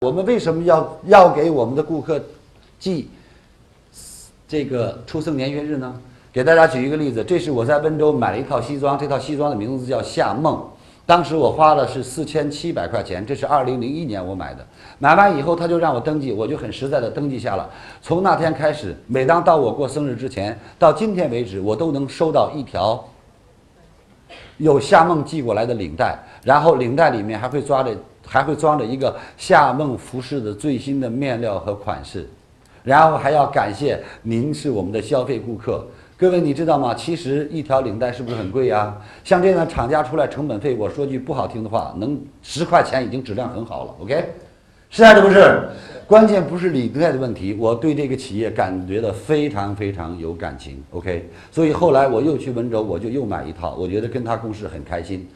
我们为什么要要给我们的顾客寄这个出生年月日呢？给大家举一个例子，这是我在温州买了一套西装，这套西装的名字叫夏梦，当时我花了是四千七百块钱，这是二零零一年我买的。买完以后他就让我登记，我就很实在的登记下了。从那天开始，每当到我过生日之前，到今天为止，我都能收到一条有夏梦寄过来的领带，然后领带里面还会抓着还会装着一个夏梦服饰的最新的面料和款式，然后还要感谢您是我们的消费顾客。各位，你知道吗？其实一条领带是不是很贵呀？像这样的厂家出来成本费，我说句不好听的话，能十块钱已经质量很好了。OK，是还是不是？关键不是领带的问题，我对这个企业感觉的非常非常有感情。OK，所以后来我又去温州，我就又买一套，我觉得跟他共事很开心。